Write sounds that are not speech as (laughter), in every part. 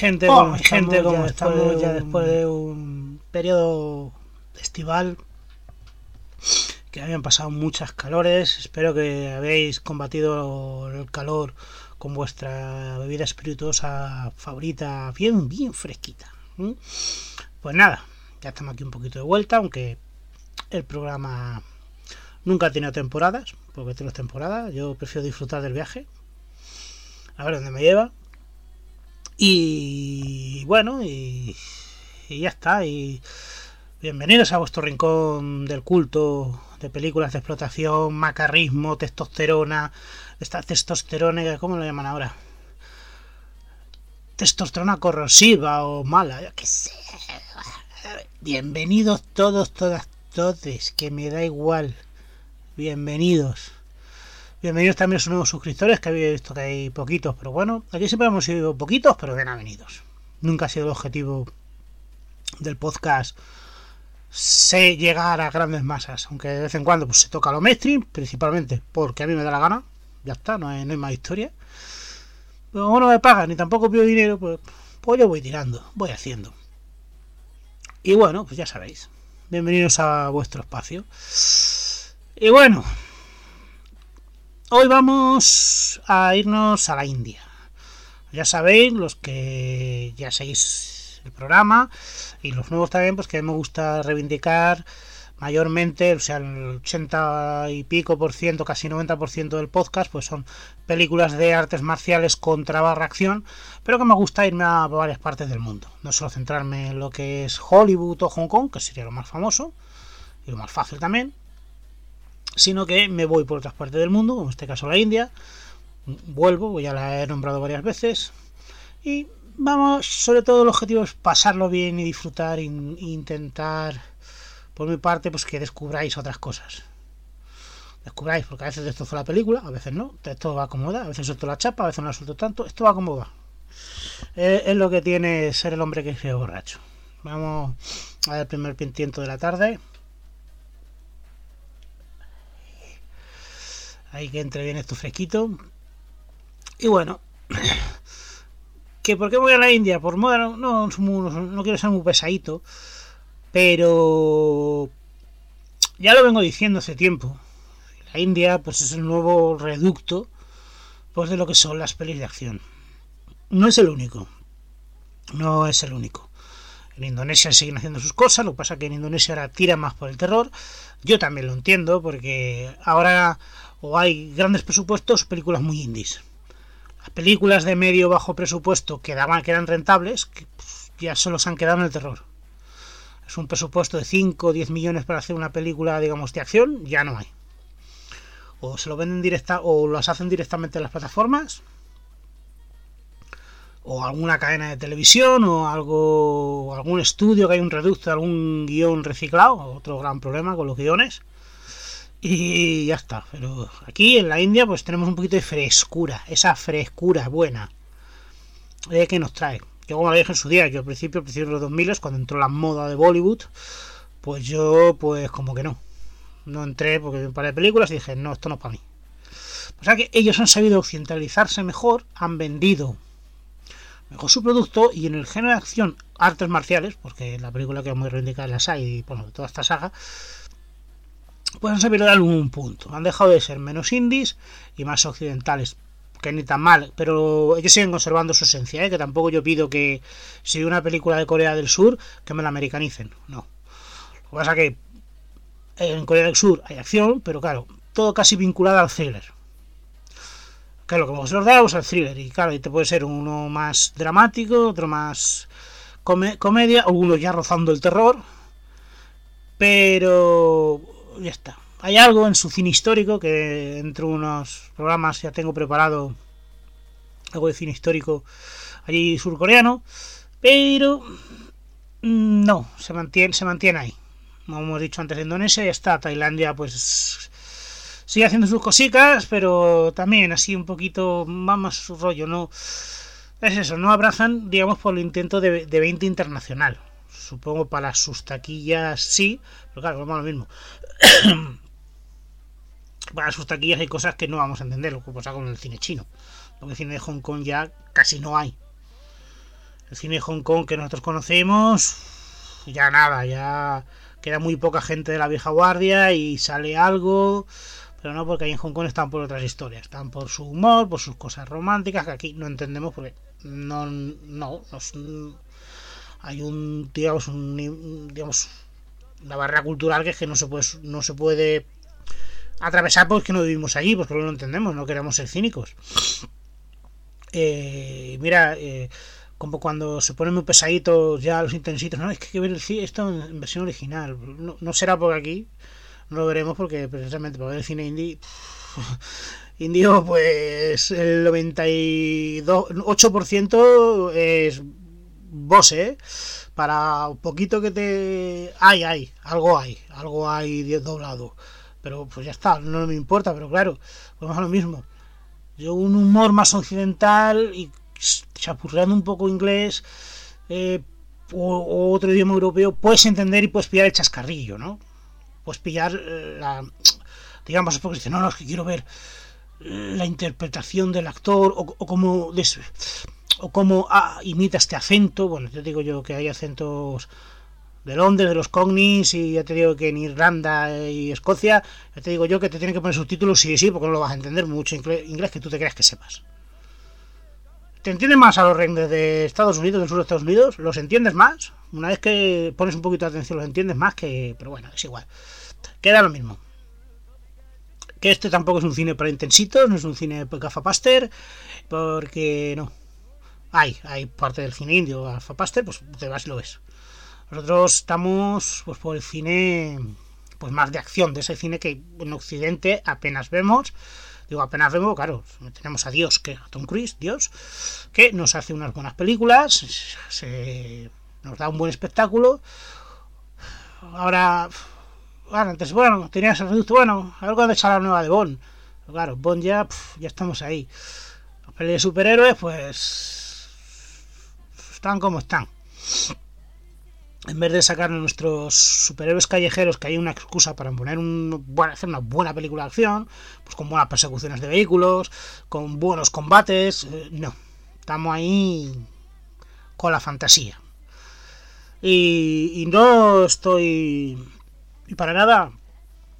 Gente, oh, gente, como estamos ya después de un periodo estival que habían pasado muchas calores. Espero que habéis combatido el calor con vuestra bebida espirituosa favorita bien, bien fresquita. Pues nada, ya estamos aquí un poquito de vuelta, aunque el programa nunca ha tenido temporadas, porque tiene temporadas. Yo prefiero disfrutar del viaje, a ver dónde me lleva. Y bueno, y, ya está. Y bienvenidos a vuestro rincón del culto de películas de explotación, macarrismo, testosterona, esta testosterona, ¿cómo lo llaman ahora? Testosterona corrosiva o mala, yo qué sé. Bienvenidos todos, todas, todes, que me da igual. Bienvenidos. Bienvenidos también a sus nuevos suscriptores, que había visto que hay poquitos, pero bueno, aquí siempre hemos sido poquitos, pero bien avenidos. Nunca ha sido el objetivo del podcast sé llegar a grandes masas, aunque de vez en cuando pues, se toca lo mainstream, principalmente porque a mí me da la gana, ya está, no hay, más historia. Pero como no me pagan ni tampoco pido dinero, pues, pues yo voy tirando, voy haciendo. Y bueno, pues ya sabéis, bienvenidos a vuestro espacio. Y bueno, Hoy vamos a irnos a la India. Ya sabéis, los que ya seguís el programa y los nuevos también, pues que me gusta reivindicar mayormente, o sea, el 80 y pico por ciento, casi 90 por ciento del podcast, pues son películas de artes marciales contra barra acción, pero que me gusta irme a varias partes del mundo. No solo centrarme en lo que es Hollywood o Hong Kong, que sería lo más famoso y lo más fácil también, sino que me voy por otras partes del mundo, como en este caso la India, vuelvo, ya la he nombrado varias veces, y vamos, sobre todo el objetivo es pasarlo bien y disfrutar e intentar, por mi parte, pues que descubráis otras cosas. Descubráis, porque a veces destrozo la película, a veces no, esto va como a veces suelto la chapa, a veces no la suelto tanto, esto va como va. Es, lo que tiene ser el hombre que es borracho. Vamos a ver el primer pintiento de la tarde. Ahí que entre bien esto fresquito. Y bueno, (coughs) que por qué voy a la India, por moda, no, no, quiero ser muy pesadito, pero ya lo vengo diciendo hace tiempo. La India pues es el nuevo reducto pues de lo que son las pelis de acción. No es el único. No es el único. En Indonesia siguen haciendo sus cosas, lo que pasa es que en Indonesia ahora tira más por el terror. Yo también lo entiendo, porque ahora o hay grandes presupuestos, películas muy indies. Las películas de medio bajo presupuesto que daban que eran rentables, que ya solo se han quedado en el terror. Es un presupuesto de 5 o 10 millones para hacer una película, digamos, de acción, ya no hay. O se lo venden directa o las hacen directamente en las plataformas o alguna cadena de televisión o algo algún estudio que hay un reducto algún guion reciclado otro gran problema con los guiones y ya está. Pero aquí en la India pues tenemos un poquito de frescura, esa frescura buena eh, que nos trae. Yo como lo dije en su día, yo al principio, al principio de los 2000, cuando entró la moda de Bollywood, pues yo pues como que no. No entré porque vi un par de películas y dije, no, esto no es para mí. O sea que ellos han sabido occidentalizarse mejor, han vendido mejor su producto y en el género de acción, artes marciales, porque la película que vamos a reivindicar es la SAI y bueno, toda esta saga, pues han sabido dar algún punto. Han dejado de ser menos indies y más occidentales. Que ni tan mal, pero ellos siguen conservando su esencia, ¿eh? que tampoco yo pido que si una película de Corea del Sur, que me la americanicen. No. Lo que pasa que en Corea del Sur hay acción, pero claro, todo casi vinculado al thriller. Que es lo que hemos dado es el thriller. Y claro, y te puede ser uno más dramático, otro más comedia, o uno ya rozando el terror. Pero ya está. Hay algo en su cine histórico que entre unos programas ya tengo preparado algo de cine histórico allí surcoreano, pero mm, no, se mantiene, se mantiene ahí. Como hemos dicho antes, Indonesia ya está, Tailandia pues sigue haciendo sus cositas, pero también así un poquito más su rollo, no es eso, no abrazan, digamos, por el intento de, de 20 internacional. Supongo para sus taquillas sí, pero claro, vamos a lo mismo. (coughs) para sus taquillas hay cosas que no vamos a entender, lo que pasa con el cine chino. Porque el cine de Hong Kong ya casi no hay. El cine de Hong Kong que nosotros conocemos, ya nada, ya queda muy poca gente de la vieja guardia y sale algo, pero no porque ahí en Hong Kong están por otras historias, están por su humor, por sus cosas románticas que aquí no entendemos porque no, no, hay un, digamos, un, digamos, una barrera cultural que es que no se puede, no se puede atravesar porque no vivimos allí, porque no lo entendemos, no queremos ser cínicos. Eh, mira, eh, como cuando se ponen muy pesaditos ya los intensitos, no, es que hay que ver esto en versión original. No, será por aquí, no lo veremos porque precisamente para ver el cine indie, indio, pues el 98% es boss, ¿eh? Para poquito que te... Hay, hay, algo hay, algo hay doblado. Pero pues ya está, no me importa, pero claro, vamos a lo mismo yo un humor más occidental y chapurreando un poco inglés eh, o, otro idioma europeo, puedes entender y puedes pillar el chascarrillo, ¿no? Puedes pillar eh, la... Digamos, porque dice, no, no, es que quiero ver eh, la interpretación del actor o, cómo, o cómo ah, imita este acento. Bueno, te digo yo que hay acentos de Londres, de los Cognis, y ya te digo que en Irlanda y Escocia, ya te digo yo que te tienen que poner subtítulos sí sí, porque no lo vas a entender mucho inglés que tú te creas que sepas. ¿Te entiendes más a los reyes de Estados Unidos, del sur de Estados Unidos? ¿Los entiendes más? Una vez que pones un poquito de atención, los entiendes más que... Pero bueno, es igual. Queda lo mismo. Que este tampoco es un cine para intensitos, no es un cine gafapaster, porque no. Hay, hay parte del cine indio gafapaster, pues te vas y lo ves. Nosotros estamos pues por el cine pues más de acción, de ese cine que en Occidente apenas vemos. Digo, apenas vemos, claro, tenemos a Dios, que a Tom Cruise, Dios, que nos hace unas buenas películas, se, nos da un buen espectáculo. Ahora, bueno, antes, bueno, tenías el reducto, bueno, algo de echar la nueva de Bond. claro, Bond ya, ya estamos ahí. Los pelis de superhéroes, pues, están como están en vez de sacar nuestros superhéroes callejeros, que hay una excusa para poner un, hacer una buena película de acción, pues con buenas persecuciones de vehículos, con buenos combates, eh, no, estamos ahí con la fantasía. Y, no estoy, y para nada,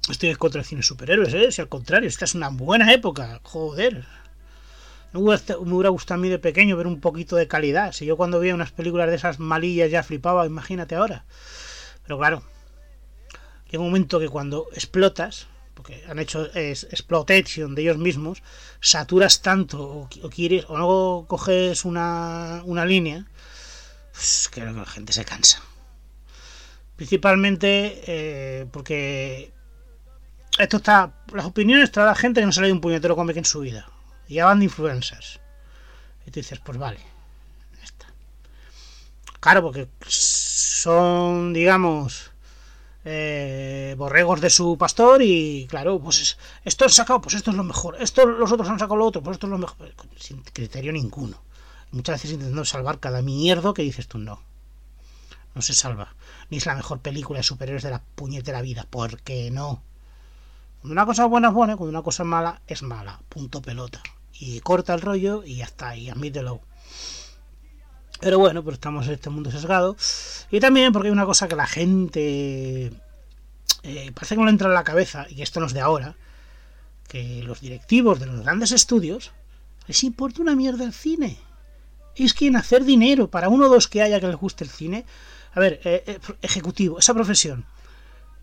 estoy en contra del cine superhéroes, ¿eh? si al contrario, esta es una buena época, joder, me hubiera gustado a mí de pequeño ver un poquito de calidad. Si yo cuando veía unas películas de esas malillas ya flipaba, imagínate ahora. Pero claro, llega un momento que cuando explotas, porque han hecho es, de ellos mismos, saturas tanto o, quieres o no coges una, una línea, pues que la gente se cansa. Principalmente eh, porque esto está. Las opiniones trae la gente que no se le un puñetero cómic en su vida van de influencers. Y tú dices, pues vale, está. Claro, porque son, digamos, eh, borregos de su pastor y claro, pues esto han sacado, pues esto es lo mejor. Esto los otros han sacado lo otro, pues esto es lo mejor. Sin criterio ninguno. Muchas veces intentando salvar cada mierdo que dices tú no. No se salva. Ni es la mejor película de superhéroes de la puñetera vida. porque no? Cuando una cosa buena es buena, cuando una cosa es mala es mala. Punto pelota y corta el rollo y ya está, y admítelo. Pero bueno, pero estamos en este mundo sesgado. Y también porque hay una cosa que la gente eh, parece que no le entra en la cabeza, y esto no es de ahora, que los directivos de los grandes estudios les importa una mierda el cine. Es que en hacer dinero para uno o dos que haya que les guste el cine. A ver, eh, eh, ejecutivo, esa profesión.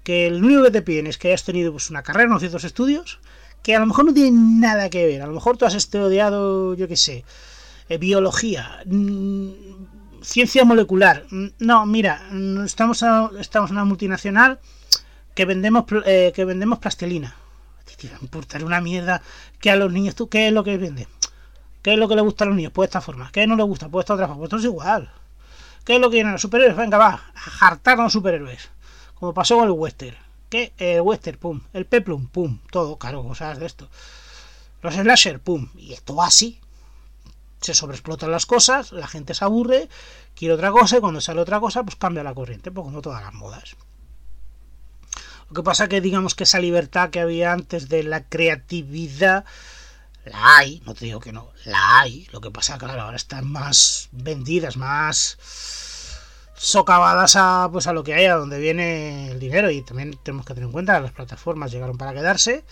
que el único que te piden es que hayas tenido pues, una carrera, unos ciertos estudios, que a lo mejor no tienen nada que ver. A lo mejor tú has estudiado, yo qué sé, eh, biología, mm, ciencia molecular. Mm, no, mira, mm, estamos, estamos en una multinacional que vendemos, eh, que vendemos plastilina. Te importar una mierda que a los niños, ¿tú qué es lo que vende? ¿Qué es lo que le gusta a los niños? Pues esta forma. ¿Qué no le gusta? Pues esta otra forma. Pues es igual. ¿Qué es lo que quieren los superhéroes? Venga, va, a jartar a los superhéroes. Como pasó con el western. ¿Qué? El western, pum. El peplum, pum. Todo, claro, cosas de esto. Los slasher, pum. Y esto así. Se sobreexplotan las cosas, la gente se aburre, quiere otra cosa y cuando sale otra cosa, pues cambia la corriente, pues como todas las modas. Lo que pasa que digamos que esa libertad que había antes de la creatividad la hay, no te digo que no, la hay. Lo que pasa, claro, ahora están más vendidas, más socavadas a, pues a lo que hay, a donde viene el dinero. Y también tenemos que tener en cuenta que las plataformas llegaron para quedarse.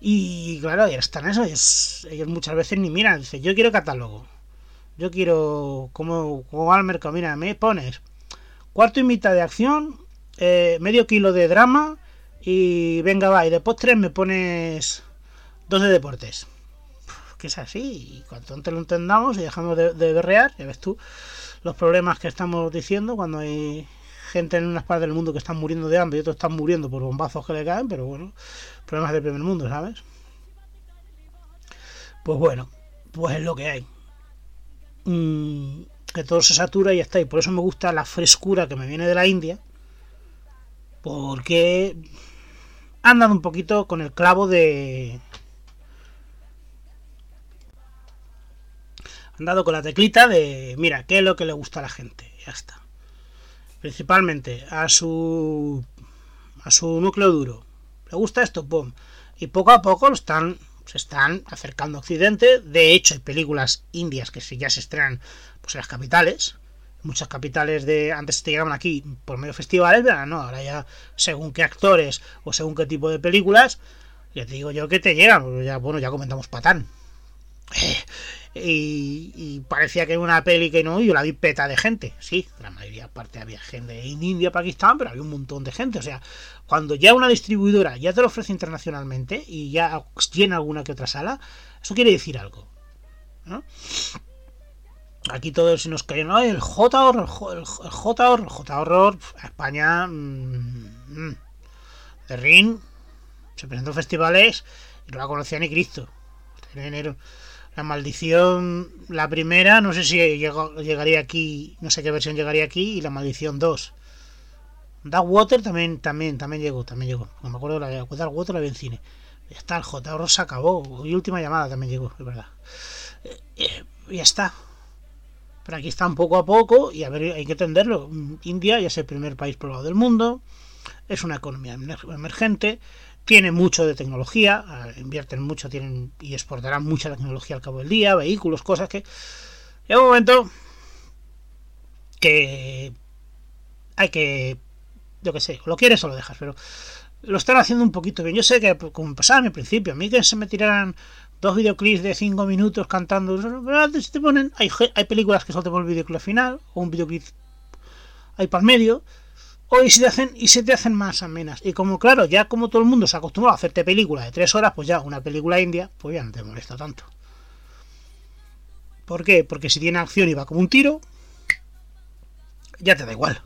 Y claro, ya están eso. Ellos, ellos muchas veces ni miran. Dicen, yo quiero catálogo. Yo quiero, como, como al mercado, mira, me pones cuarto y mitad de acción, eh, medio kilo de drama y venga, va. Y de postres me pones dos de deportes que es así. Y cuanto antes lo entendamos y dejamos de, berrear, ya ves tú los problemas que estamos diciendo cuando hay gente en unas partes del mundo que están muriendo de hambre y otros están muriendo por bombazos que le caen, pero bueno, problemas del primer mundo, ¿sabes? Pues bueno, pues es lo que hay. Mm, que todo se satura y ya está. Y por eso me gusta la frescura que me viene de la India. Porque han dado un poquito con el clavo de, han dado con la teclita de, mira, ¿qué es lo que le gusta a la gente? Ya está. Principalmente a su a su núcleo duro. ¿Le gusta esto? ¡Pum! Y poco a poco lo están, se están acercando a Occidente. De hecho, hay películas indias que ya se estrenan pues, en las capitales. Muchas capitales de antes te llegaban aquí por medio de festivales, no, ahora ya según qué actores o según qué tipo de películas, ya te digo yo que te llegan. Ya, bueno, ya comentamos Patán. Eh, y, parecía que era una peli que no, yo la vi peta de gente, sí, la mayoría parte había gente en India, Pakistán, pero había un montón de gente, o sea, cuando ya una distribuidora ya te lo ofrece internacionalmente y ya tiene alguna que otra sala, eso quiere decir algo, ¿no? Aquí todos nos caen, no, el J horror, el, J horror, J horror, España, mmm, de Rin, se presentó en festivales y no la conocía ni Cristo, en enero la maldición, la primera, no sé si llegaría aquí, no sé qué versión llegaría aquí, y la maldición 2. Dark Water también, también, también llegó, también llegó. No me acuerdo la Dark Water la vi en cine. Ya está, el J. Rosa acabó. Y última llamada también llegó, es verdad. Eh, eh, ya está. Pero aquí están poco a poco y a ver, hay que entenderlo. India ya es el primer país poblado del mundo. Es una economía emergente tiene mucho de tecnología, eh, invierten mucho tienen y exportarán mucha tecnología al cabo del día, vehículos, cosas que llega un momento que hay que, yo que sé, lo quieres o lo dejas, pero lo están haciendo un poquito bien. Yo sé que, como pasaba en el principio, a mí que se me tiraran dos videoclips de cinco minutos cantando, te ponen, hay, hay películas que solo te ponen el videoclip final, o un videoclip ahí para el medio, o y se te hacen y se te hacen más amenas. Y como claro ya como todo el mundo se ha acostumbrado a hacerte películas de tres horas pues ya una película india pues ya no te molesta tanto. ¿por qué? porque si tiene acción y va como un tiro ya te da igual.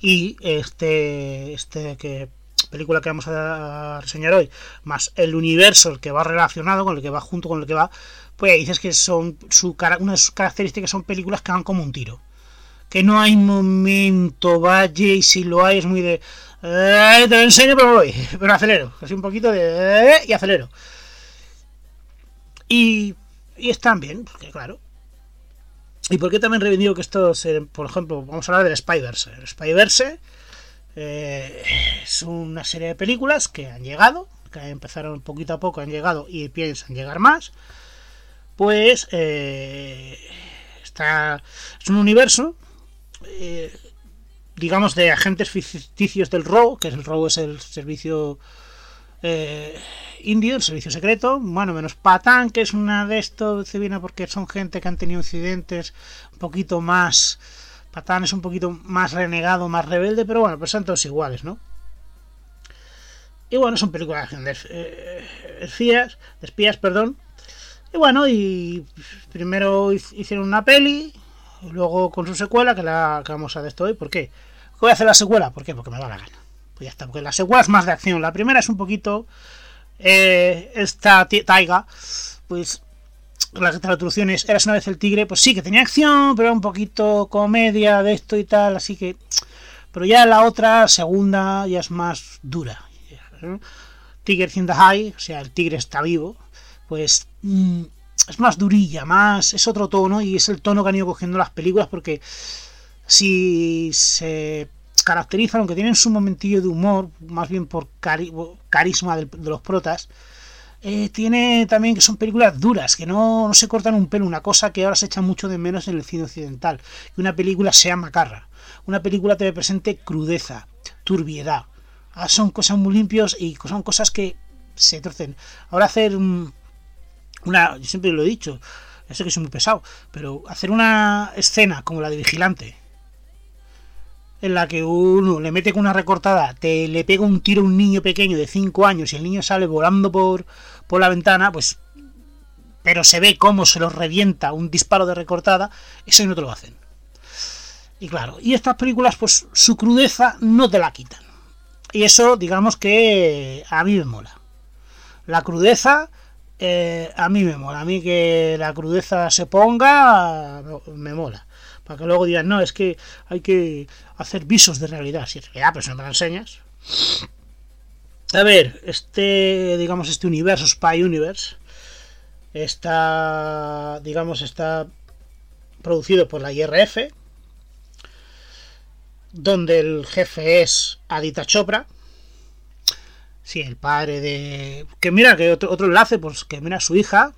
Y este este que película que vamos a reseñar hoy más el universo el que va relacionado con el que va junto con el que va pues dices que son su una de sus características son películas que van como un tiro que no hay momento, vaya, y si lo hay es muy de... Eh, te lo enseño, pero voy, (laughs) pero acelero, así un poquito de... Eh, y acelero. Y, y están bien, porque claro. ¿Y por qué también reivindico que esto, por ejemplo, vamos a hablar del Spy-Verse? El Spy-Verse eh, es una serie de películas que han llegado, que empezaron poquito a poco, han llegado y piensan llegar más. Pues eh, está, es un universo eh, digamos, de agentes ficticios del RAW, que el RAW es el servicio eh, indio, el servicio secreto. Bueno, menos Patán, que es una de estos, se viene porque son gente que han tenido incidentes un poquito más. Patán es un poquito más renegado, más rebelde, pero bueno, pues son todos iguales, ¿no? Y bueno, son películas de, eh, espías, espías, perdón. Y bueno, y primero hicieron una peli, luego con su secuela, que la que vamos a de esto hoy. ¿Por qué? Voy a hacer la secuela, ¿por qué? Porque me da la gana. Pues ya está, porque la secuela es más de acción. La primera es un poquito. Eh, esta taiga, pues la traducción es Eras una vez el tigre, pues sí que tenía acción, pero un poquito comedia de esto y tal, así que. Pero ya la otra, segunda, ya es más dura. Tiger in the High, o sea, el tigre está vivo, pues mm, es más durilla, más es otro tono y es el tono que han ido cogiendo las películas porque si se caracterizan, aunque tienen su momentillo de humor, más bien por carisma de, los protas, eh, tiene también que son películas duras, que no, no, se cortan un pelo, una cosa que ahora se echa mucho de menos en el cine occidental, que una película sea macarra, una película te presente crudeza, turbiedad, Ah, son cosas muy limpios y son cosas que se torcen. Ahora hacer una, yo siempre lo he dicho, ya sé que soy muy pesado, pero hacer una escena como la de Vigilante, en la que uno le mete con una recortada, te le pega un tiro a un niño pequeño de 5 años y el niño sale volando por, por la ventana, pues pero se ve cómo se los revienta un disparo de recortada, eso no te lo hacen. Y claro, y estas películas, pues su crudeza no te la quitan. Y eso, digamos que a mí me mola. La crudeza, eh, a mí me mola. A mí que la crudeza se ponga, me mola. Para que luego digan, no, es que hay que hacer visos de realidad. Si es realidad, pero si no me la enseñas. A ver, este, digamos, este universo, Spy Universe, está, digamos, está producido por la IRF, donde el jefe es Adita Chopra. Sí, el padre de. Que mira, que otro, otro enlace, pues que mira su hija,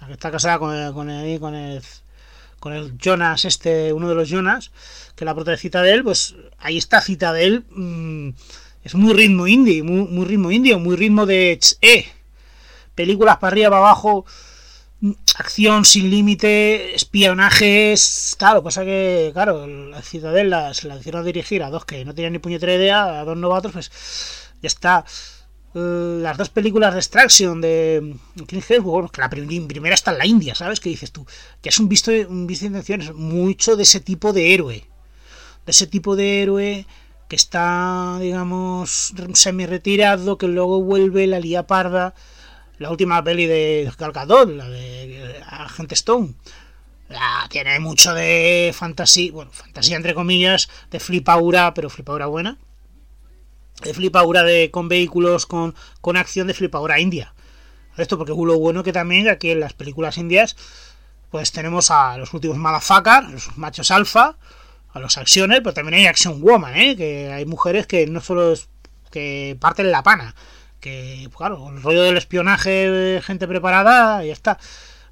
la que está casada con el, con el, con el, con el Jonas, este, uno de los Jonas, que la protecita de él, pues ahí está cita de él. Mm, es muy ritmo indie, muy, muy ritmo indie, muy ritmo de. Eh, películas para arriba, para abajo acción sin límite, espionajes. Claro, pasa que, claro, la Ciudadela se la hicieron dirigir a dos que no tenían ni puñetera idea, a dos novatos, pues ya está. Eh, las dos películas de Extraction de King bueno, que la primera está en la India, ¿sabes? qué dices tú, ya es un visto, un visto de intenciones, mucho de ese tipo de héroe. De ese tipo de héroe que está, digamos, semi retirado, que luego vuelve la lía parda la última peli de Gal la de Agente Stone. tiene mucho de fantasía, bueno, fantasía entre comillas, de flipaura, pero flipaura buena. De flipaura de, con vehículos, con, con acción de flipaura india. Esto porque es lo bueno que también aquí en las películas indias, pues tenemos a los últimos Malafakar, los machos alfa, a los acciones, pero también hay action woman, ¿eh? que hay mujeres que no solo es que parten la pana, que, claro, el rollo del espionaje, gente preparada, ya está.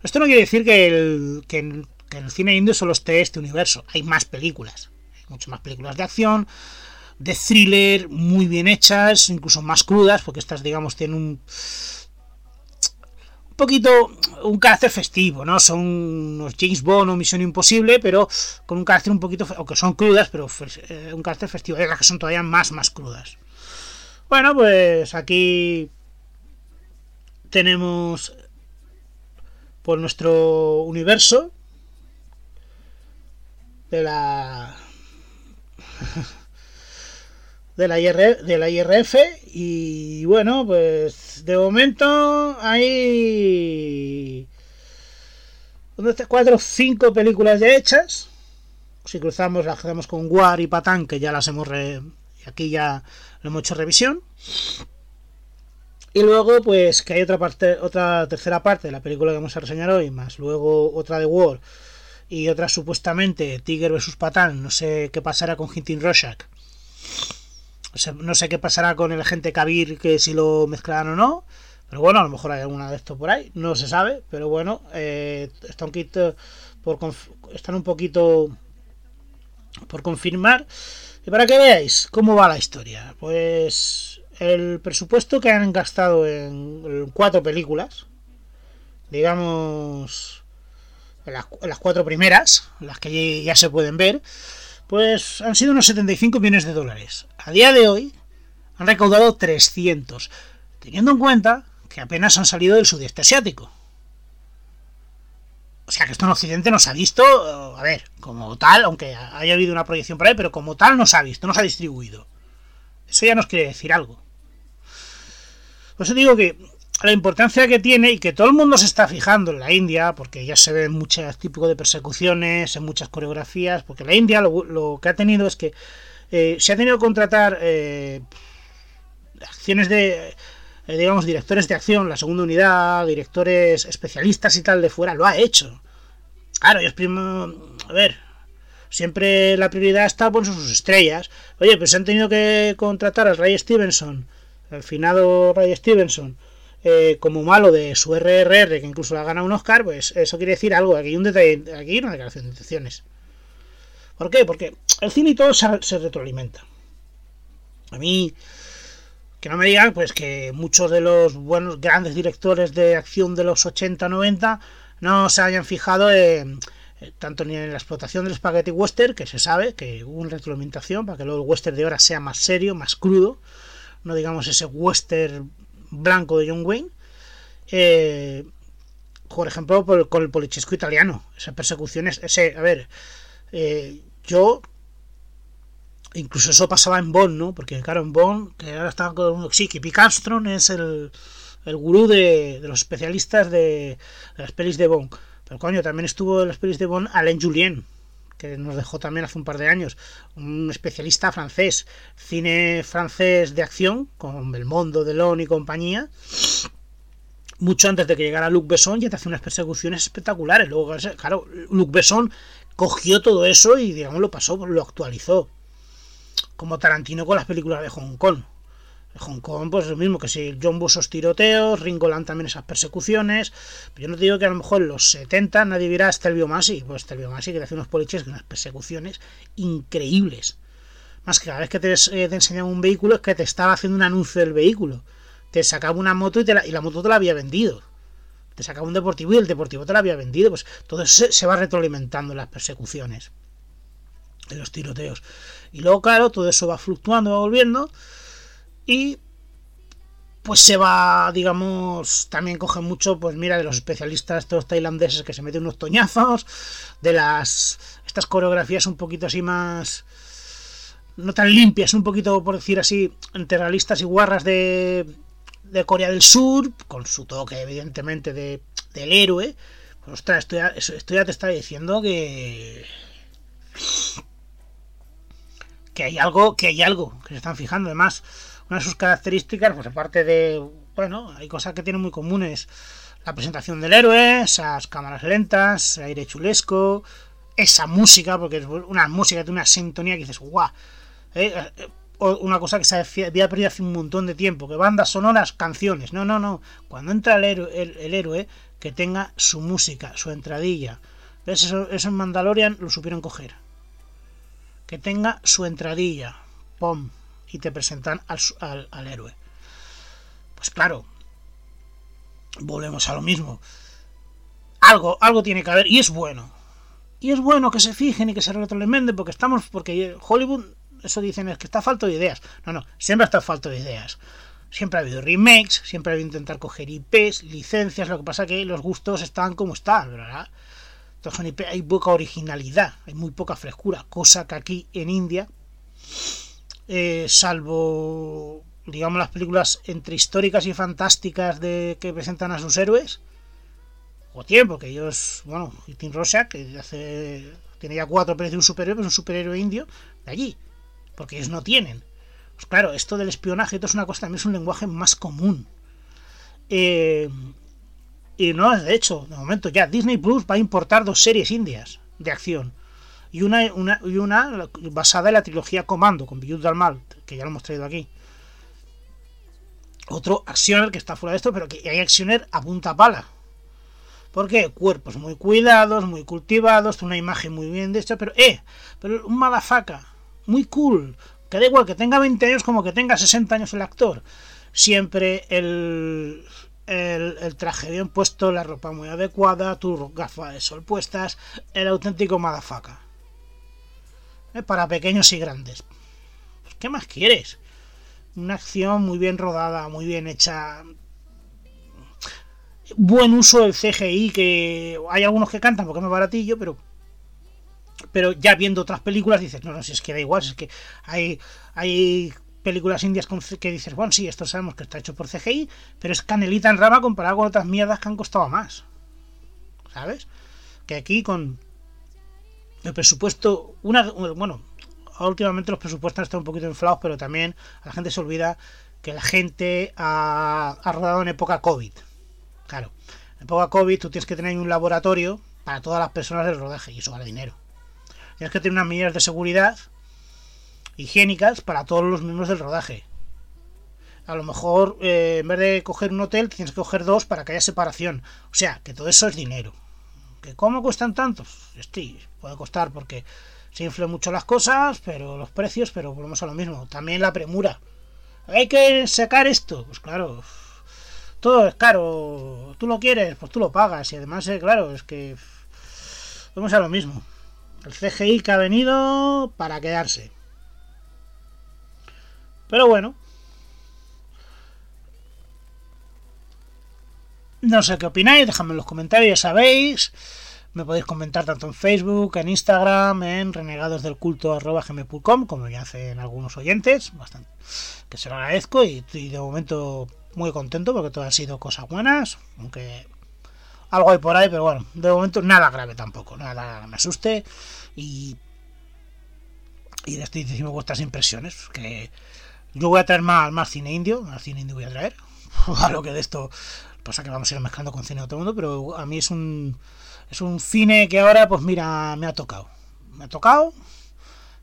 Esto no quiere decir que el, que, el cine indio solo esté este universo. Hay más películas. Hay muchas más películas de acción, de thriller, muy bien hechas, incluso más crudas, porque estas, digamos, tienen un. Poquito. Un carácter festivo, ¿no? Son unos James Bond o Misión Imposible, pero con un carácter un poquito. Aunque son crudas, pero eh, un carácter festivo. Hay las que son todavía más, más crudas. Bueno, pues aquí tenemos por nuestro universo de la (laughs) de la, IR, de la IRF y bueno pues de momento hay cuatro o cinco películas ya hechas si cruzamos las hacemos con War y Patán que ya las hemos aquí ya lo hemos hecho revisión. Y luego, pues que hay otra parte, otra tercera parte de la película que vamos a reseñar hoy, más luego otra de War y otra supuestamente Tiger vs Patán. No sé qué pasará con Hintin Rorschach. No sé qué pasará con el agente Kabir, que si lo mezclarán o no. Pero bueno, a lo mejor hay alguna de esto por ahí. No se sabe. Pero bueno, eh, un poquito por están un poquito por confirmar. Y para que veáis cómo va la historia, pues el presupuesto que han gastado en, cuatro películas, digamos, en las, cuatro primeras, las que ya se pueden ver, pues han sido unos 75 millones de dólares. A día de hoy han recaudado 300. teniendo en cuenta que apenas han salido del sudeste asiático. O sea que esto en Occidente no se ha visto, a ver, como tal, aunque haya habido una proyección por ahí, pero como tal no se ha visto, no se ha distribuido. Eso ya nos quiere decir algo. Por eso digo que la importancia que tiene y que todo el mundo se está fijando en la India, porque ya se ven muchos tipos de persecuciones, en muchas coreografías, porque la India lo, que ha tenido es que eh, se ha tenido que contratar eh, acciones de eh, digamos, directores de acción, la segunda unidad, directores especialistas y tal de fuera, lo ha hecho. Claro, es primo. A ver, siempre la prioridad está por sus estrellas. Oye, pues han tenido que contratar al Ray Stevenson, al finado Ray Stevenson, eh, como malo de su RRR, que incluso le ha ganado un Oscar, pues eso quiere decir algo. Aquí hay un detalle, aquí hay una declaración de intenciones. ¿Por qué? Porque el cine y todo se retroalimenta. A mí, que no me digan pues que muchos de los buenos grandes directores de acción de los 80-90 no se hayan fijado en, eh, tanto ni en la explotación del spaghetti western, que se sabe que hubo una retroalimentación para que luego el western de ahora sea más serio, más crudo, no digamos ese western blanco de John Wayne. Eh, por ejemplo, con el polichesco italiano, esas persecuciones, ese, a ver, eh, yo incluso eso pasaba en Bond, ¿no? Porque claro, en Bond, que ahora está con sí, que Pete es el, el gurú de, los especialistas de, las pelis de Bond. Pero coño, también estuvo en las pelis de Bond Alain Julien, que nos dejó también hace un par de años, un especialista francés, cine francés de acción, con Belmondo, Delon y compañía. Mucho antes de que llegara Luc Besson, ya te hace unas persecuciones espectaculares. Luego, claro, Luc Besson cogió todo eso y, digamos, lo pasó, lo actualizó como Tarantino con las películas de Hong Kong. Hong Kong, pues lo mismo que si John Bush esos tiroteos, Ringoland también esas persecuciones. Pero yo no te digo que a lo mejor en los 70 nadie viera a Stelvio Masi. Pues Stelvio Masi que le hace unos poliches unas persecuciones increíbles. Más que cada vez que te, eh, te enseñaba un vehículo es que te estaba haciendo un anuncio del vehículo. Te sacaba una moto y, la, y la moto te la había vendido. Te sacaba un deportivo y el deportivo te la había vendido. Pues todo eso se, se va retroalimentando en las persecuciones. En los tiroteos. Y luego, claro, todo eso va fluctuando, va volviendo. Y pues se va, digamos, también coge mucho, pues mira, de los especialistas, estos tailandeses que se meten unos toñazos, de las, estas coreografías un poquito así más, no tan limpias, un poquito, por decir así, entre realistas y guarras de, de Corea del Sur, con su toque, evidentemente, de, del héroe. Pues, ostras, esto ya, ya te está diciendo que que hay algo, que hay algo, que se están fijando. Además, una de sus características, pues aparte de, bueno, hay cosas que tienen muy comunes. La presentación del héroe, esas cámaras lentas, aire chulesco, esa música, porque es una música de una sintonía que dices, guau. Eh, eh, una cosa que se había perdido hace un montón de tiempo, que bandas sonoras, canciones. No, no, no. Cuando entra el héroe, el, héroe que tenga su música, su entradilla. Eso, eso en Mandalorian lo supieron coger que tenga su entradilla, pom, y te presentan al, al, héroe. Pues claro, volvemos a lo mismo. Algo, algo tiene que haber y es bueno. Y es bueno que se fijen y que se retroalimenten porque estamos, porque Hollywood, eso dicen es que está falto de ideas. No, no, siempre está falto de ideas. Siempre ha habido remakes, siempre ha habido intentar coger IPs, licencias, lo que pasa que los gustos están como están, ¿verdad? hay poca originalidad, hay muy poca frescura, cosa que aquí en India, eh, salvo, digamos, las películas entre históricas y fantásticas de que presentan a sus héroes, o tiempo, que ellos, bueno, Tim Rosa, que hace, tiene ya cuatro pelis de un superhéroe, es un superhéroe indio de allí, porque ellos no tienen. Pues claro, esto del espionaje, esto es una cosa, también es un lenguaje más común. Eh, y no, de hecho, de momento ya Disney Plus va a importar dos series indias de acción. Y una, y una basada en la trilogía Comando, con Biyut Dalmal, que ya lo hemos traído aquí. Otro accioner que está fuera de esto, pero que hay accioner a punta pala. Porque cuerpos muy cuidados, muy cultivados, una imagen muy bien de hecha, pero eh, pero un malafaca, muy cool, que da igual que tenga 20 años como que tenga 60 años el actor. Siempre el, el, traje bien puesto, la ropa muy adecuada, tus gafas de sol puestas, el auténtico madafaca. ¿Eh? Para pequeños y grandes. ¿Qué más quieres? una acción muy bien rodada, muy bien hecha. Buen uso del CGI, que hay algunos que cantan porque es más baratillo, pero pero ya viendo otras películas dices, no, no, si es que da igual, si es que hay, hay películas indias con, que dices, bueno, sí, esto sabemos que está hecho por CGI, pero es canelita en rama comparado con otras mierdas que han costado más. ¿Sabes? Que aquí con el presupuesto, una, bueno, últimamente los presupuestos están un poquito inflados, pero también la gente se olvida que la gente ha, ha rodado en época COVID. Claro, en época COVID tú tienes que tener un laboratorio para todas las personas del rodaje y eso vale dinero. Tienes que tener unas medidas de seguridad higiénicas para todos los miembros del rodaje. A lo mejor, eh, en vez de coger un hotel, tienes que coger dos para que haya separación. O sea, que todo eso es dinero. ¿Que ¿Cómo cuestan tantos? Sí, puede costar porque se inflan mucho las cosas, pero los precios, pero volvemos a lo mismo. También la premura. Hay que sacar esto. Pues claro, todo es caro. Tú lo quieres, pues tú lo pagas. Y además, eh, claro, es que vamos a lo mismo. El CGI que ha venido para quedarse. Pero bueno. No sé qué opináis, dejadme en los comentarios, ya sabéis. Me podéis comentar tanto en Facebook, en Instagram, en renegadosdelculto.com, como ya hacen algunos oyentes, bastante, que se lo agradezco y estoy de momento muy contento porque todo ha sido cosas buenas, aunque algo hay por ahí, pero bueno, de momento nada grave tampoco, nada me asuste y y estoy diciendo vuestras impresiones, que yo voy a traer más, más cine indio, más cine indio voy a traer, (laughs) a lo que de esto pasa que vamos a ir mezclando con cine de el mundo, pero a mí es un es un cine que ahora pues mira, me ha tocado, me ha tocado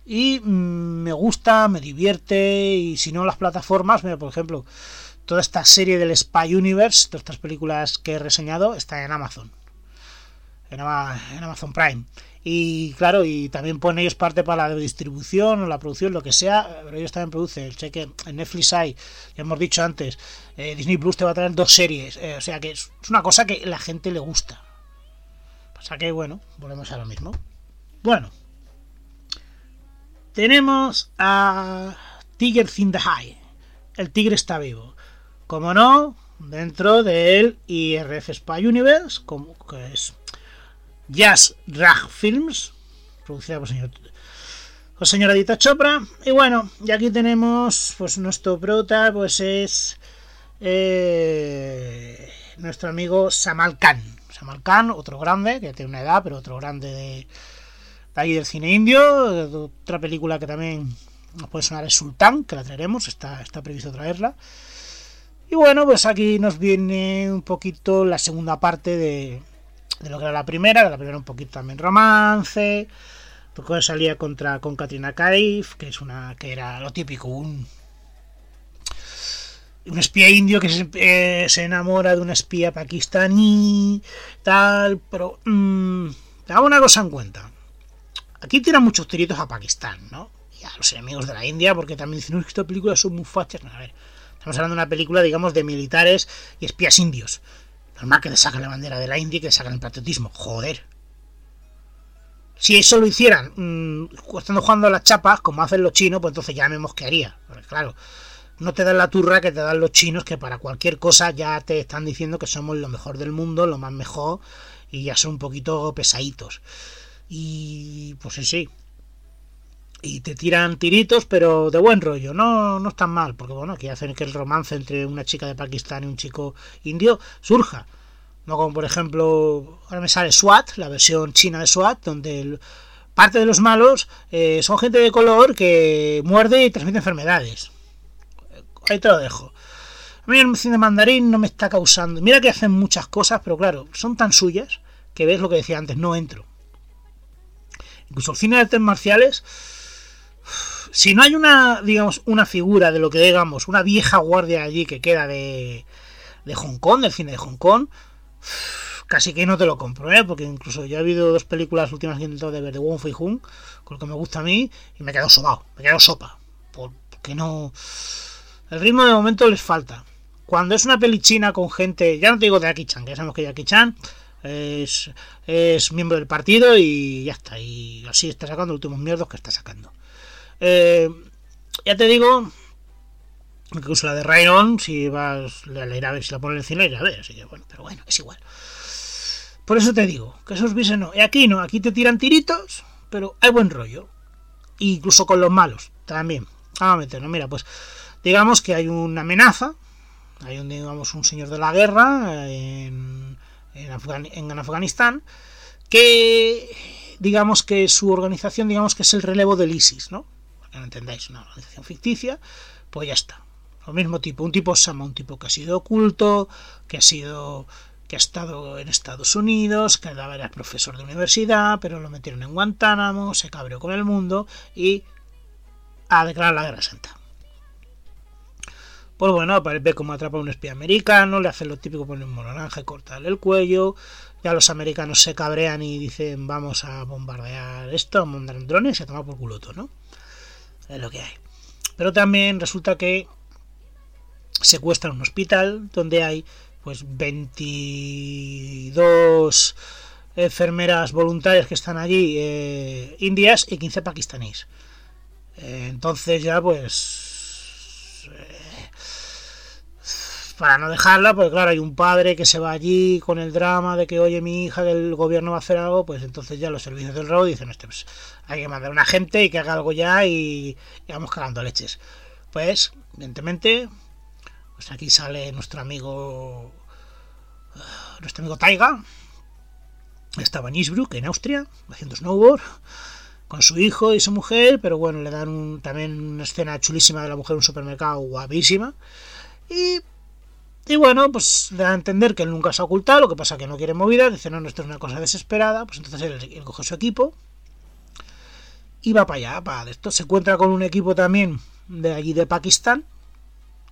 y mm, me gusta, me divierte y si no las plataformas, mira, por ejemplo, toda esta serie del Spy Universe, todas estas películas que he reseñado, está en Amazon. En, Amazon Prime. Y claro, y también ponen ellos parte para la distribución o la producción, lo que sea, pero ellos también producen. El cheque en Netflix hay, ya hemos dicho antes, eh, Disney Plus te va a traer dos series. Eh, o sea que es, una cosa que la gente le gusta. Pasa que, bueno, volvemos a lo mismo. Bueno, tenemos a Tiger in the High. El tigre está vivo como no, dentro del IRF Spy Universe, como, que es Jazz Rag Films, producida por señor, por señora Chopra. Y bueno, y aquí tenemos, pues nuestro prota, pues es eh, nuestro amigo Samal Khan. Samal Khan, otro grande, que tiene una edad, pero otro grande de, de ahí del cine indio. Otra película que también nos puede sonar es Sultán, que la traeremos, está, está previsto traerla. Y bueno, pues aquí nos viene un poquito la segunda parte de, lo que era la primera, la primera un poquito también romance, porque salía contra con Katrina Kaif, que es una que era lo típico, un un espía indio que se, eh, enamora de una espía pakistaní, tal, pero mmm, hago una cosa en cuenta. Aquí tiran muchos tiritos a Pakistán, ¿no? Y a los enemigos de la India, porque también dicen, no, que estas películas son muy fachas. a ver, Estamos hablando de una película, digamos, de militares y espías indios. Normal que le saquen la bandera de la India y que le saquen el patriotismo. Joder. Si eso lo hicieran mmm, estando jugando a las chapas, como hacen los chinos, pues entonces ya me mosquearía. Porque claro, no te dan la turra que te dan los chinos, que para cualquier cosa ya te están diciendo que somos lo mejor del mundo, lo más mejor, y ya son un poquito pesaditos. Y pues sí, sí, y te tiran tiritos, pero de buen rollo, no, no están mal, porque bueno, aquí hacen que el romance entre una chica de Pakistán y un chico indio surja. No como por ejemplo, ahora me sale SWAT, la versión china de SWAT, donde parte de los malos eh, son gente de color que muerde y transmite enfermedades. Ahí te lo dejo. A mí el cine mandarín no me está causando. Mira que hacen muchas cosas, pero claro, son tan suyas que ves lo que decía antes, no entro. Incluso el cine de artes marciales si no hay una, digamos, una figura de lo que digamos, una vieja guardia allí que queda de, de Hong Kong, del cine de Hong Kong, casi que no te lo compro, ¿eh? porque incluso yo he habido dos películas últimas que he intentado de ver de Wong Fei Hung, con lo que me gusta a mí, y me he quedado sobado, me he quedado sopa, porque no... El ritmo de momento les falta. Cuando es una peli china con gente, ya no te digo de Jackie Chan, que ya sabemos que Jackie Chan es, es miembro del partido y ya está, y así está sacando los últimos mierdos que está sacando. Eh, ya te digo Incluso la de Ryan, si vas, la irá a ver, si la ponen en el cine, irá a ver, así que bueno, pero bueno, es igual. Por eso te digo, que esos bises no. Y aquí no, aquí te tiran tiritos, pero hay buen rollo. incluso con los malos, también. Vamos a meternos, mira, pues digamos que hay una amenaza, hay un, digamos, un señor de la guerra en, en, Afganistán, que digamos que su organización, digamos que es el relevo del ISIS, ¿no? No entendáis, una organización ficticia, pues ya está. Lo mismo tipo, un tipo Sama, un tipo que ha sido oculto, que ha sido que ha estado en Estados Unidos, que era profesor de universidad, pero lo metieron en Guantánamo, se cabreó con el mundo y a declarar la guerra santa. Pues bueno, ve cómo atrapa a un espía americano, le hace lo típico, poner un naranja y cortarle el cuello. Ya los americanos se cabrean y dicen vamos a bombardear esto, a mandar drones y a tomar por culoto, ¿no? Es lo que hay. Pero también resulta que secuestran un hospital donde hay pues 22 enfermeras voluntarias que están allí eh, indias y 15 pakistaníes. Eh, entonces ya pues eh, para no dejarla, pues claro, hay un padre que se va allí con el drama de que oye mi hija que el gobierno va a hacer algo, pues entonces ya los servicios del road dicen, este, pues, hay que mandar a una gente y que haga algo ya y, vamos cagando leches. Pues, evidentemente, pues aquí sale nuestro amigo. Nuestro amigo Taiga. Estaba en Innsbruck, en Austria, haciendo snowboard. Con su hijo y su mujer. Pero bueno, le dan también una escena chulísima de la mujer en un supermercado guapísima. Y. Y bueno, pues da a entender que él nunca se ha ocultado, lo que pasa que no quiere movida, dice, no, esto es una cosa desesperada, pues entonces él, él coge su equipo y va para allá, para esto. Se encuentra con un equipo también de allí de Pakistán,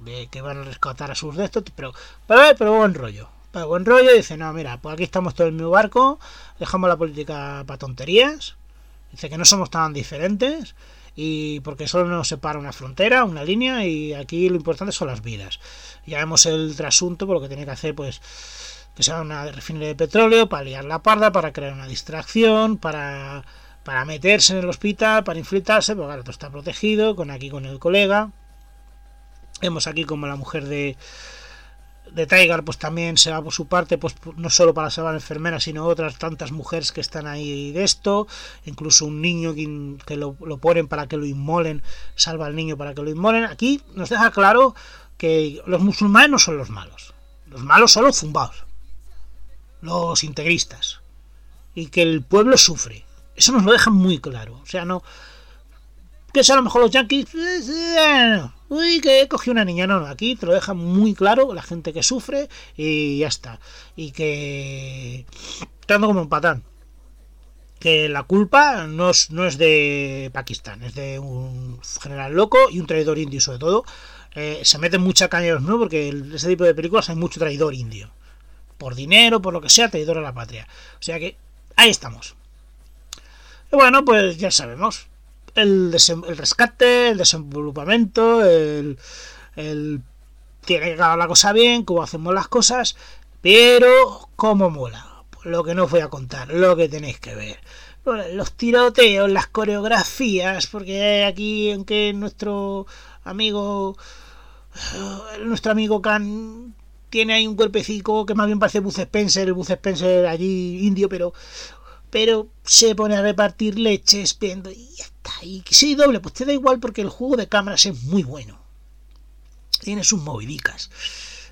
de que van a rescatar a sus de estos, pero, pero, pero buen rollo. Pero buen rollo, dice, no, mira, pues aquí estamos todo en mi barco, dejamos la política para tonterías, dice que no somos tan diferentes, y porque solo nos separa una frontera, una línea, y aquí lo importante son las vidas. Ya vemos el trasunto, por lo que tiene que hacer, pues, que sea una refinería de petróleo, para liar la parda, para crear una distracción, para, para meterse en el hospital, para infiltrarse, porque todo está protegido, con aquí con el colega. Vemos aquí como la mujer de, de Tiger pues también se va por su parte, pues no solo para salvar a la enfermera, sino otras tantas mujeres que están ahí de esto, incluso un niño que, lo, ponen para que lo inmolen, salva al niño para que lo inmolen. Aquí nos deja claro que los musulmanes no son los malos, los malos son los zumbados, los integristas, y que el pueblo sufre. Eso nos lo deja muy claro. O sea, no, que sea a lo mejor los yankees. Uy, que cogió una niña. No, no, aquí te lo deja muy claro la gente que sufre y ya está. Y que. Estando como un patán. Que la culpa no es, no es de Pakistán, es de un general loco y un traidor indio, sobre todo. Eh, se meten mucha caña ¿no? porque en ese tipo de películas hay mucho traidor indio. Por dinero, por lo que sea, traidor a la patria. O sea que ahí estamos. Bueno, pues ya sabemos el, rescate, el desenvolupamiento, el, tiene que acabar la cosa bien, cómo hacemos las cosas, pero cómo mola. Lo que no os voy a contar, lo que tenéis que ver. Los tiroteos, las coreografías, porque aquí, aunque nuestro amigo, nuestro amigo Khan tiene ahí un cuerpecito que más bien parece Buzz Spencer, el Buzz Spencer allí indio, pero pero se pone a repartir leches, viendo y ya está. Y si doble, pues te da igual porque el juego de cámaras es muy bueno. Tiene sus movidicas.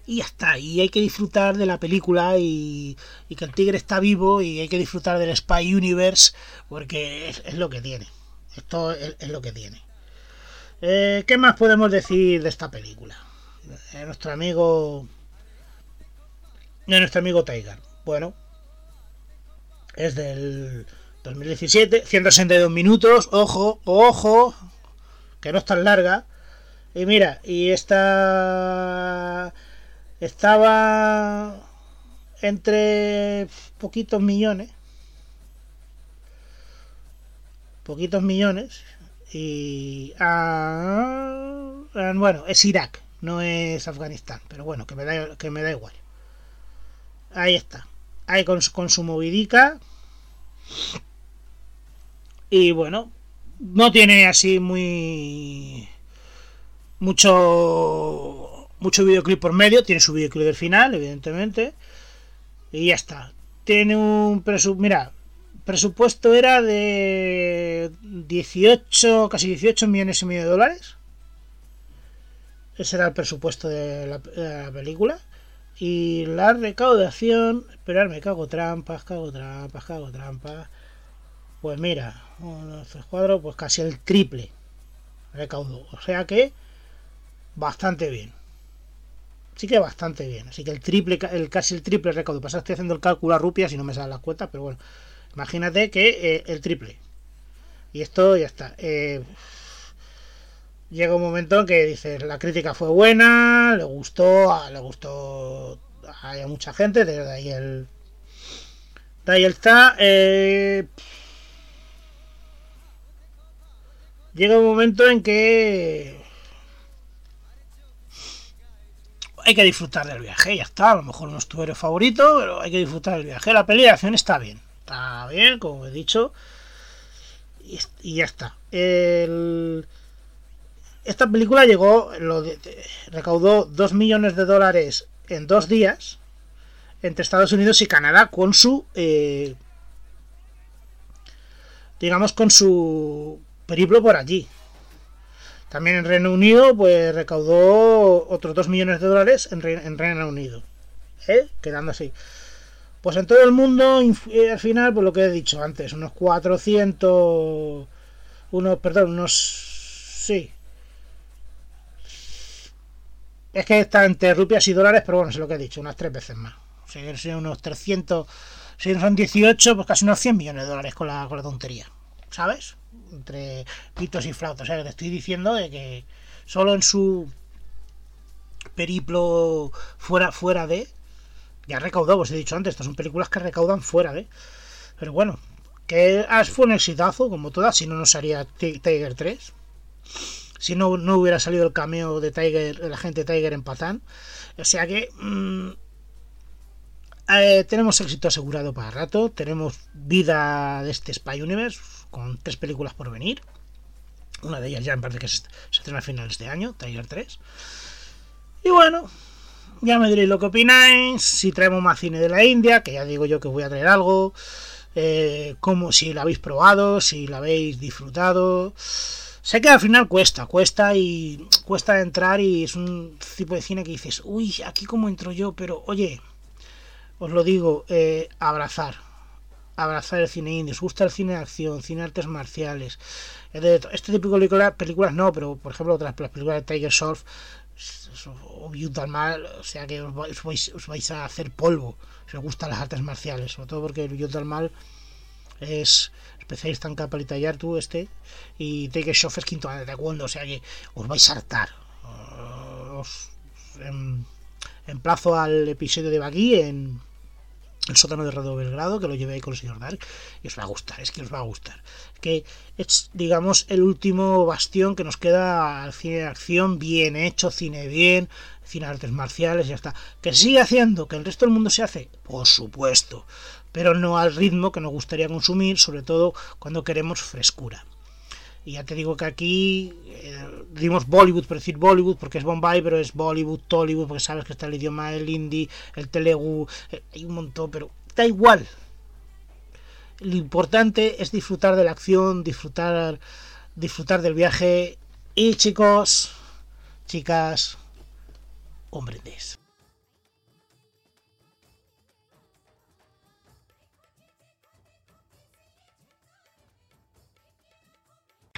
Y ya está. Y hay que disfrutar de la película y, que el tigre está vivo y hay que disfrutar del Spy Universe porque es, lo que tiene. Esto es, lo que tiene. Eh, ¿Qué más podemos decir de esta película? De nuestro amigo. De nuestro amigo Tiger. Bueno, es del 2017, 162 minutos, ojo, ojo, que no es tan larga. Y mira, y esta estaba entre poquitos millones, poquitos millones, y ah, bueno, es Irak, no es Afganistán, pero bueno, que me da, que me da igual. Ahí está ahí con, su movidica. Y bueno, no tiene así muy mucho mucho videoclip por medio, tiene su videoclip del final, evidentemente, y ya está. Tiene un presupuesto, mira, presupuesto era de 18, casi 18 millones y medio de dólares. Ese era el presupuesto de la película. Y la recaudación, esperar, me cago trampas, cago trampas, cago trampas. Pues mira, un cuadro, pues casi el triple recaudó. O sea que bastante bien. Sí que bastante bien. Así que el triple, el casi el triple recaudo. Pasa, estoy haciendo el cálculo a rupias y no me salen las cuentas, pero bueno. Imagínate que eh, el triple. Y esto ya está. Eh, llega un momento en que dices, la crítica fue buena, le gustó, le gustó a mucha gente, de ahí el... De ahí está. Eh, llega un momento en que hay que disfrutar del viaje, ya está, a lo mejor no es tu héroe favorito, pero hay que disfrutar del viaje. La peli de acción está bien, está bien, como he dicho, y, ya está. Esta película llegó, recaudó 2 millones de dólares en dos días entre Estados Unidos y Canadá con su, eh, digamos, con su periplo por allí. También en Reino Unido, pues recaudó otros 2 millones de dólares en, Reino Unido. ¿eh? Quedando así. Pues en todo el mundo, eh, al final, pues lo que he dicho antes, unos 400. Unos, perdón, unos. Sí. Es que está entre rupias y dólares, pero bueno, es lo que he dicho, unas tres veces más. O sea, si unos 300. Si son 18, pues casi unos 100 millones de dólares con la, con la tontería. ¿Sabes? entre pitos y flautas. O sea, te estoy diciendo de que solo en su periplo fuera, fuera de. Ya recaudó, os he dicho antes, estas son películas que recaudan fuera de. Pero bueno, que fue un exitazo, como todas, si no, no sería Tiger 3. Si no, no hubiera salido el cameo de Tiger, la gente Tiger en Patán. O sea que. Mm, eh, tenemos éxito asegurado para rato. Tenemos vida de este Spy Universe con tres películas por venir. Una de ellas ya me parece que se, estrena a finales de año, Tiger 3. Y bueno, ya me diréis lo que opináis. Si traemos más cine de la India, que ya digo yo que voy a traer algo. Eh, como si la habéis probado, si la habéis disfrutado. Sé que al final cuesta, cuesta y cuesta entrar y es un tipo de cine que dices, uy, aquí como entro yo, pero oye, os lo digo, eh, abrazar, abrazar el cine indie, os gusta el cine de acción, cine artes marciales, este tipo de películas, no, pero por ejemplo otras películas de Tiger Surf o Utah Mal, o sea que os vais, os vais, a hacer polvo si os gustan las artes marciales, sobre todo porque el Utah Mal es especialista en capa y tú este y Tiger Surf es quinto de taekwondo, o sea que os vais a hartar. Os em, emplazo al episodio de Bagui en el sótano de Radio Belgrado, que lo llevé ahí con el señor Dark, y os va a gustar, es que os va a gustar. Que es, digamos, el último bastión que nos queda al cine de acción bien hecho, cine bien, cine de artes marciales, ya está. Que sigue haciendo, que el resto del mundo se hace, por supuesto, pero no al ritmo que nos gustaría consumir, sobre todo cuando queremos frescura. Y ya te digo que aquí eh, dimos Bollywood, por decir Bollywood, porque es Bombay, pero es Bollywood, Tollywood, porque sabes que está el idioma del hindi, el telegu, eh, hay un montón, pero da igual. Lo importante es disfrutar de la acción, disfrutar, disfrutar del viaje. Y chicos, chicas, hombres.